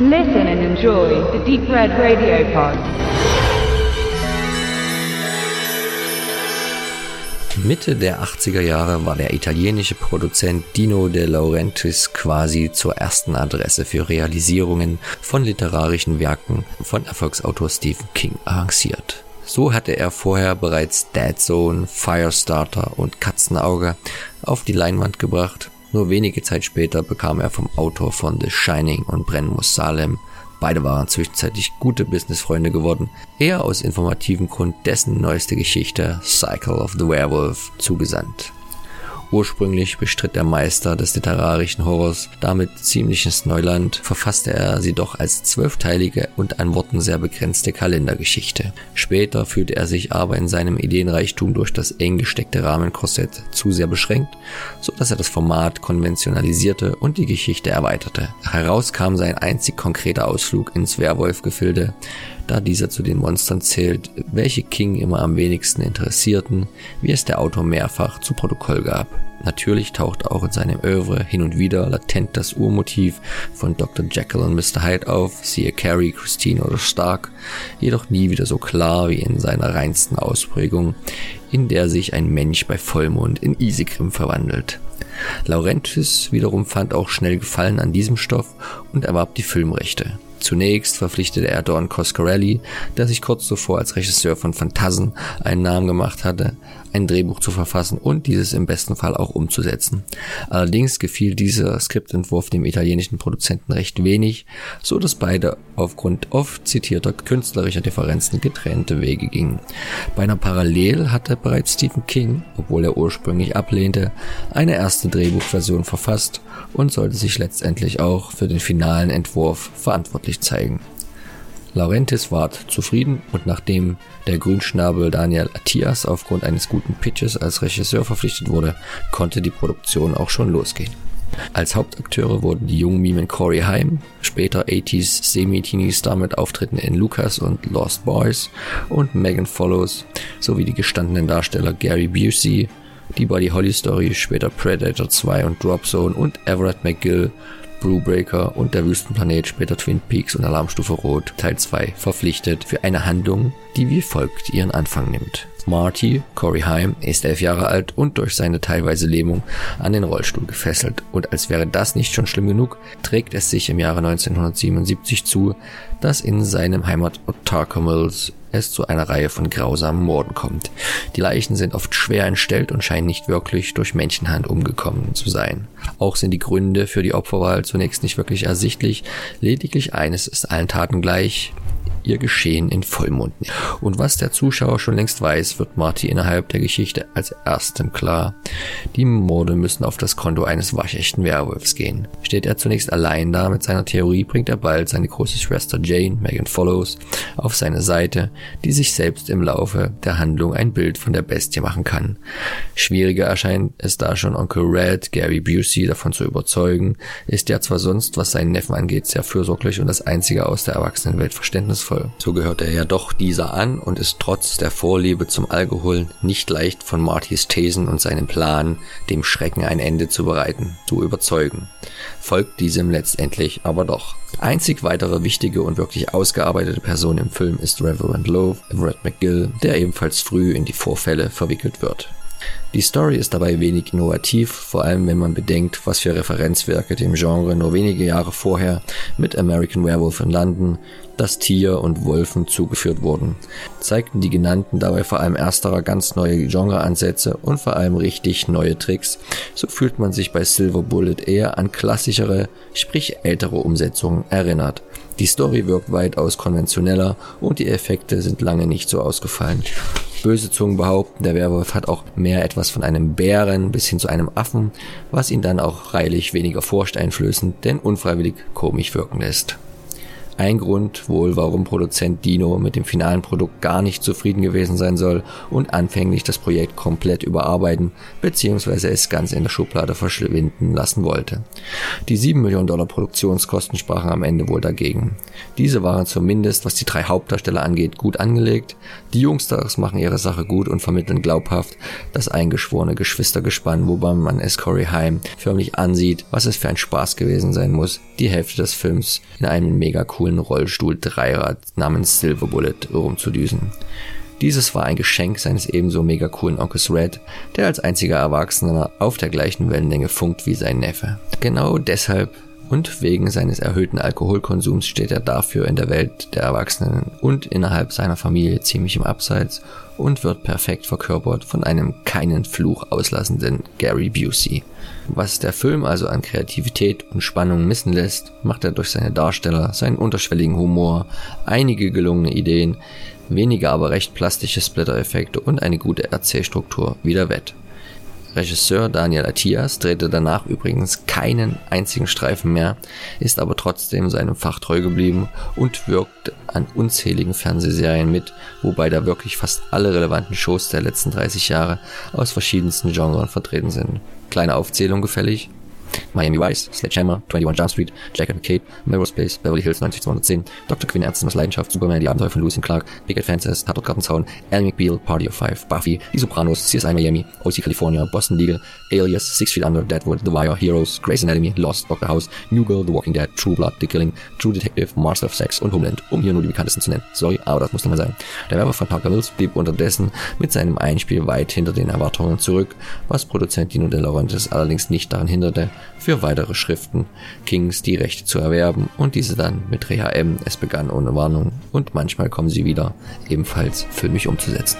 Listen and enjoy the Deep Red Radio Pod. Mitte der 80er Jahre war der italienische Produzent Dino De Laurentiis quasi zur ersten Adresse für Realisierungen von literarischen Werken von Erfolgsautor Stephen King avanciert. So hatte er vorher bereits Dead Zone, Firestarter und Katzenauge auf die Leinwand gebracht. Nur wenige Zeit später bekam er vom Autor von The Shining und Brennen muss Salem Beide waren zwischenzeitlich gute Businessfreunde geworden, er aus informativem Grund dessen neueste Geschichte Cycle of the Werewolf zugesandt. Ursprünglich bestritt der Meister des literarischen Horrors damit ziemliches Neuland, verfasste er sie doch als zwölfteilige und an Worten sehr begrenzte Kalendergeschichte. Später fühlte er sich aber in seinem Ideenreichtum durch das eng gesteckte Rahmenkorsett zu sehr beschränkt, so dass er das Format konventionalisierte und die Geschichte erweiterte. Heraus kam sein einzig konkreter Ausflug ins Werwolf-Gefilde, da dieser zu den Monstern zählt, welche King immer am wenigsten interessierten, wie es der Autor mehrfach zu Protokoll gab. Natürlich taucht auch in seinem Oeuvre hin und wieder latent das Urmotiv von Dr. Jekyll und Mr. Hyde auf, siehe Carrie, Christine oder Stark, jedoch nie wieder so klar wie in seiner reinsten Ausprägung, in der sich ein Mensch bei Vollmond in Isegrim verwandelt. Laurentis wiederum fand auch schnell Gefallen an diesem Stoff und erwarb die Filmrechte. Zunächst verpflichtete er Don Coscarelli, der sich kurz zuvor als Regisseur von Phantasen einen Namen gemacht hatte, ein Drehbuch zu verfassen und dieses im besten Fall auch umzusetzen. Allerdings gefiel dieser Skriptentwurf dem italienischen Produzenten recht wenig, so dass beide aufgrund oft zitierter künstlerischer Differenzen getrennte Wege gingen. Beinahe parallel hatte bereits Stephen King, obwohl er ursprünglich ablehnte, eine erste Drehbuchversion verfasst und sollte sich letztendlich auch für den finalen Entwurf verantwortlich zeigen. Laurentis war zufrieden und nachdem der Grünschnabel Daniel Attias aufgrund eines guten Pitches als Regisseur verpflichtet wurde, konnte die Produktion auch schon losgehen. Als Hauptakteure wurden die jungen Mimen Corey Haim, später 80s Semi-Teenie-Star mit Auftritten in Lucas und Lost Boys und Megan Follows sowie die gestandenen Darsteller Gary Busey, die Buddy Holly Story, später Predator 2 und Drop Zone und Everett McGill Brewbreaker und der Wüstenplanet, später Twin Peaks und Alarmstufe Rot, Teil 2, verpflichtet für eine Handlung, die wie folgt ihren Anfang nimmt. Marty, Corey Haim, ist elf Jahre alt und durch seine teilweise Lähmung an den Rollstuhl gefesselt. Und als wäre das nicht schon schlimm genug, trägt es sich im Jahre 1977 zu, dass in seinem Heimatort Tarkomils es zu einer Reihe von grausamen Morden kommt. Die Leichen sind oft schwer entstellt und scheinen nicht wirklich durch Menschenhand umgekommen zu sein. Auch sind die Gründe für die Opferwahl zunächst nicht wirklich ersichtlich, lediglich eines ist allen Taten gleich, ihr Geschehen in Vollmond. Und was der Zuschauer schon längst weiß, wird Marty innerhalb der Geschichte als erstem klar. Die Morde müssen auf das Konto eines waschechten Werwolfs gehen. Steht er zunächst allein da mit seiner Theorie, bringt er bald seine große Schwester Jane, Megan Follows, auf seine Seite, die sich selbst im Laufe der Handlung ein Bild von der Bestie machen kann. Schwieriger erscheint es da schon Onkel Red, Gary Busey davon zu überzeugen, ist ja zwar sonst, was seinen Neffen angeht, sehr fürsorglich und das einzige aus der Erwachsenenwelt verständnisvoll Alkohol. So gehört er ja doch dieser an und ist trotz der Vorliebe zum Alkohol nicht leicht von Martys Thesen und seinem Plan, dem Schrecken ein Ende zu bereiten, zu überzeugen. Folgt diesem letztendlich aber doch. Einzig weitere wichtige und wirklich ausgearbeitete Person im Film ist Reverend Lowe, Everett McGill, der ebenfalls früh in die Vorfälle verwickelt wird. Die Story ist dabei wenig innovativ, vor allem wenn man bedenkt, was für Referenzwerke dem Genre nur wenige Jahre vorher mit American Werewolf in London, Das Tier und Wolfen zugeführt wurden. Zeigten die genannten dabei vor allem ersterer ganz neue Genreansätze und vor allem richtig neue Tricks, so fühlt man sich bei Silver Bullet eher an klassischere, sprich ältere Umsetzungen erinnert. Die Story wirkt weitaus konventioneller und die Effekte sind lange nicht so ausgefallen. Böse Zungen behaupten, der Werwolf hat auch mehr etwas von einem Bären bis hin zu einem Affen, was ihn dann auch freilich weniger furchteinflößend, denn unfreiwillig komisch wirken lässt. Ein Grund wohl, warum Produzent Dino mit dem finalen Produkt gar nicht zufrieden gewesen sein soll und anfänglich das Projekt komplett überarbeiten bzw. es ganz in der Schublade verschwinden lassen wollte. Die 7 Millionen Dollar Produktionskosten sprachen am Ende wohl dagegen. Diese waren zumindest, was die drei Hauptdarsteller angeht, gut angelegt. Die Jungstars machen ihre Sache gut und vermitteln glaubhaft das eingeschworene Geschwistergespann, wobei man es Corey Haim förmlich ansieht, was es für ein Spaß gewesen sein muss, die Hälfte des Films in einem mega coolen Rollstuhl-Dreirad namens Silver Bullet rumzudüsen. Dieses war ein Geschenk seines ebenso mega coolen Onkels Red, der als einziger Erwachsener auf der gleichen Wellenlänge funkt wie sein Neffe. Genau deshalb und wegen seines erhöhten Alkoholkonsums steht er dafür in der Welt der Erwachsenen und innerhalb seiner Familie ziemlich im Abseits und wird perfekt verkörpert von einem keinen Fluch auslassenden Gary Busey. Was der Film also an Kreativität und Spannung missen lässt, macht er durch seine Darsteller, seinen unterschwelligen Humor, einige gelungene Ideen, weniger aber recht plastische Splitter-Effekte und eine gute Erzählstruktur wieder wett. Regisseur Daniel Attias drehte danach übrigens keinen einzigen Streifen mehr, ist aber trotzdem seinem Fach treu geblieben und wirkt an unzähligen Fernsehserien mit, wobei da wirklich fast alle relevanten Shows der letzten 30 Jahre aus verschiedensten Genres vertreten sind. Kleine Aufzählung gefällig. Miami Vice, Sledgehammer, 21 Jump Street, Jacket and Cape, Melrose Place, Beverly Hills 90210, Dr. Quinn Ärztin aus Leidenschaft, Superman, die Abenteuer von Lewis Clark, Big Advances, Tatort Gartenzaun, Ally McBeal, Party of Five, Buffy, Die Sopranos, CSI Miami, OC California, Boston Legal, Alias, Six Feet Under, Deadwood, The Wire, Heroes, Grey's Anatomy, Lost, Doctor House, New Girl, The Walking Dead, True Blood, The Killing, True Detective, Master of Sex und Homeland, um hier nur die bekanntesten zu nennen. Sorry, aber das musste mal sein. Der Werber von Parker Mills blieb unterdessen mit seinem Einspiel weit hinter den Erwartungen zurück, was Produzent Dino De Laurentiis allerdings nicht daran hinderte, für weitere Schriften Kings die Rechte zu erwerben und diese dann mit Reha M. Es begann ohne Warnung und manchmal kommen sie wieder, ebenfalls für mich umzusetzen.